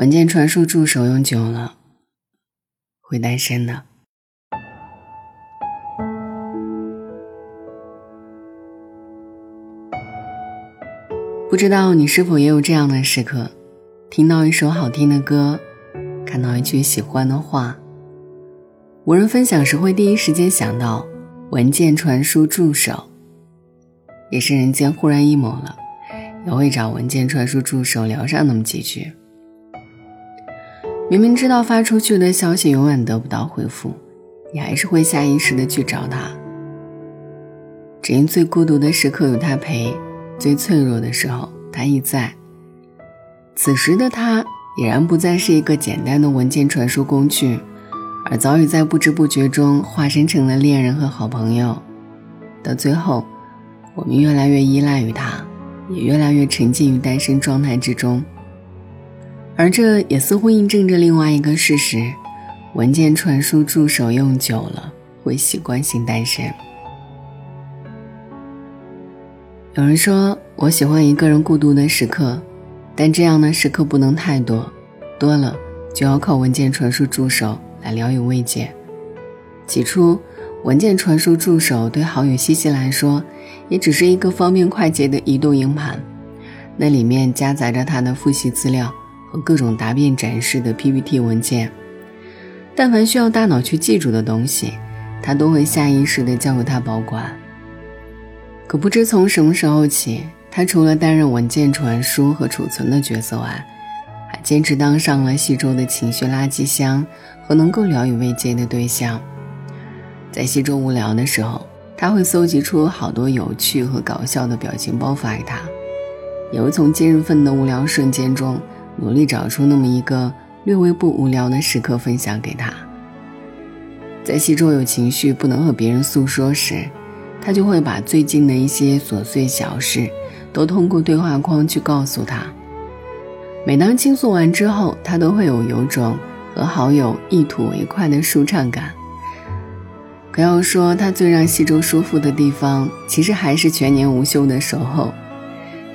文件传输助手用久了会单身的。不知道你是否也有这样的时刻，听到一首好听的歌，看到一句喜欢的话，无人分享时会第一时间想到文件传输助手。也是人间忽然 emo 了，也会找文件传输助手聊上那么几句。明明知道发出去的消息永远得不到回复，你还是会下意识的去找他，只因最孤独的时刻有他陪。最脆弱的时候，他亦在。此时的他已然不再是一个简单的文件传输工具，而早已在不知不觉中化身成了恋人和好朋友。到最后，我们越来越依赖于他，也越来越沉浸于单身状态之中。而这也似乎印证着另外一个事实：文件传输助手用久了会习惯性单身。有人说我喜欢一个人孤独的时刻，但这样的时刻不能太多，多了就要靠文件传输助手来聊以慰藉。起初，文件传输助手对好友西西来说，也只是一个方便快捷的移动硬盘，那里面夹杂着他的复习资料和各种答辩展示的 PPT 文件。但凡需要大脑去记住的东西，他都会下意识地交给他保管。可不知从什么时候起，他除了担任文件传输和储存的角色外，还坚持当上了西周的情绪垃圾箱和能够聊以慰藉的对象。在西周无聊的时候，他会搜集出好多有趣和搞笑的表情包发给他，也会从今日份的无聊瞬间中努力找出那么一个略微不无聊的时刻分享给他。在西周有情绪不能和别人诉说时，他就会把最近的一些琐碎小事，都通过对话框去告诉他。每当倾诉完之后，他都会有有种和好友一吐为快的舒畅感。可要说他最让西周舒服的地方，其实还是全年无休的守候。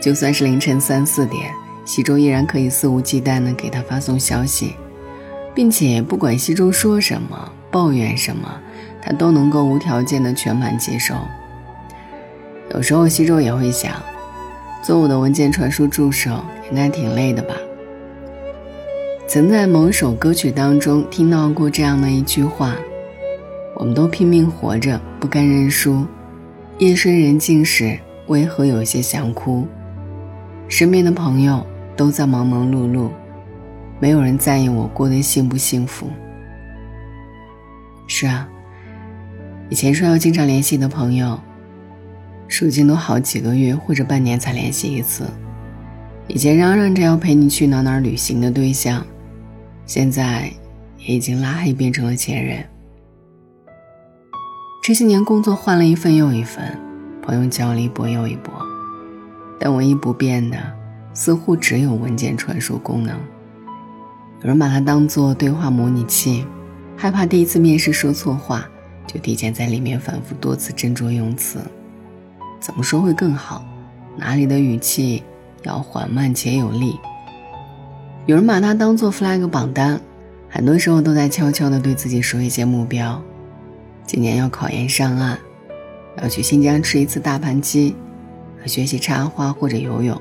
就算是凌晨三四点，西周依然可以肆无忌惮地给他发送消息，并且不管西周说什么、抱怨什么。他都能够无条件的全盘接受。有时候西周也会想，做我的文件传输助手应该挺累的吧？曾在某首歌曲当中听到过这样的一句话：“我们都拼命活着，不甘认输。夜深人静时，为何有些想哭？身边的朋友都在忙忙碌碌，没有人在意我过得幸不幸福。”是啊。以前说要经常联系的朋友，如今都好几个月或者半年才联系一次；以前嚷嚷着要陪你去哪哪旅行的对象，现在也已经拉黑变成了前任。这些年工作换了一份又一份，朋友交了一波又一波，但唯一不变的，似乎只有文件传输功能。有人把它当做对话模拟器，害怕第一次面试说错话。就提前在里面反复多次斟酌用词，怎么说会更好？哪里的语气要缓慢且有力？有人把它当做 flag 榜单，很多时候都在悄悄地对自己说一些目标：今年要考研上岸，要去新疆吃一次大盘鸡，和学习插花或者游泳。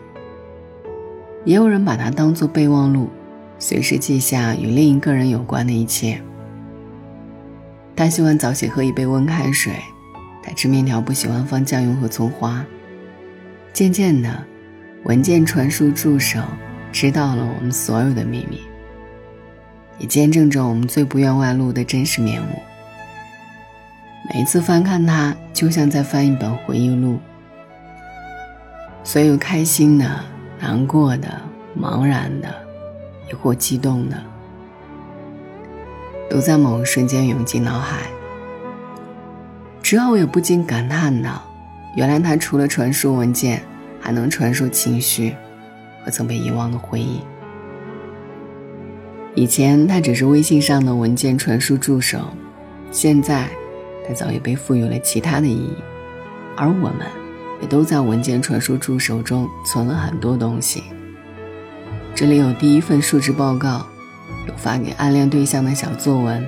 也有人把它当做备忘录，随时记下与另一个人有关的一切。他喜欢早起喝一杯温开水，他吃面条不喜欢放酱油和葱花。渐渐的，文件传输助手知道了我们所有的秘密，也见证着我们最不愿外露的真实面目。每一次翻看它，就像在翻一本回忆录，所有开心的、难过的、茫然的，亦或激动的。都在某个瞬间涌进脑海，之后我也不禁感叹道：“原来他除了传输文件，还能传输情绪和曾被遗忘的回忆。以前他只是微信上的文件传输助手，现在他早已被赋予了其他的意义，而我们也都在文件传输助手中存了很多东西。这里有第一份述职报告，有发给暗恋对象的小作文，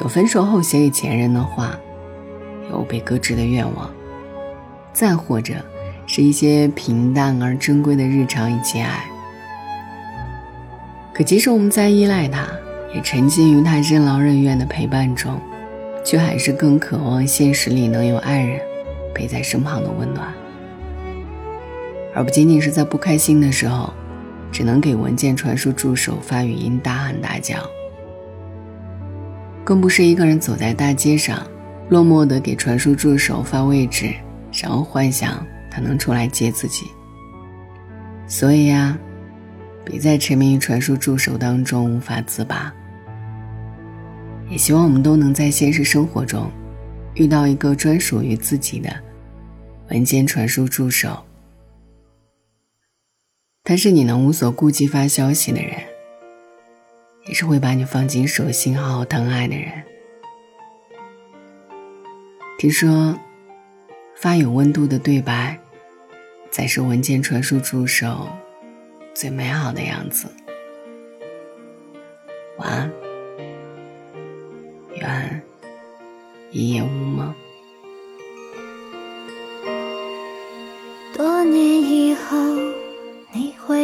有分手后写给前任的话，有被搁置的愿望，再或者是一些平淡而珍贵的日常以及爱。可即使我们再依赖他，也沉浸于他任劳任怨的陪伴中，却还是更渴望现实里能有爱人陪在身旁的温暖，而不仅仅是在不开心的时候。只能给文件传输助手发语音，大喊大叫，更不是一个人走在大街上，落寞的给传输助手发位置，然后幻想他能出来接自己。所以呀，别再沉迷于传输助手当中无法自拔。也希望我们都能在现实生活中，遇到一个专属于自己的文件传输助手。他是你能无所顾忌发消息的人，也是会把你放进手心好好疼爱的人。听说，发有温度的对白，才是文件传输助手最美好的样子。晚安，愿一夜无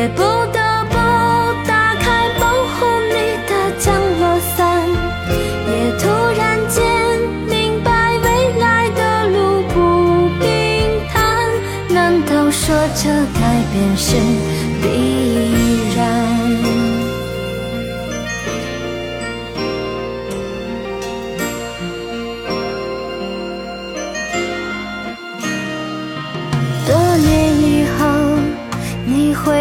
也不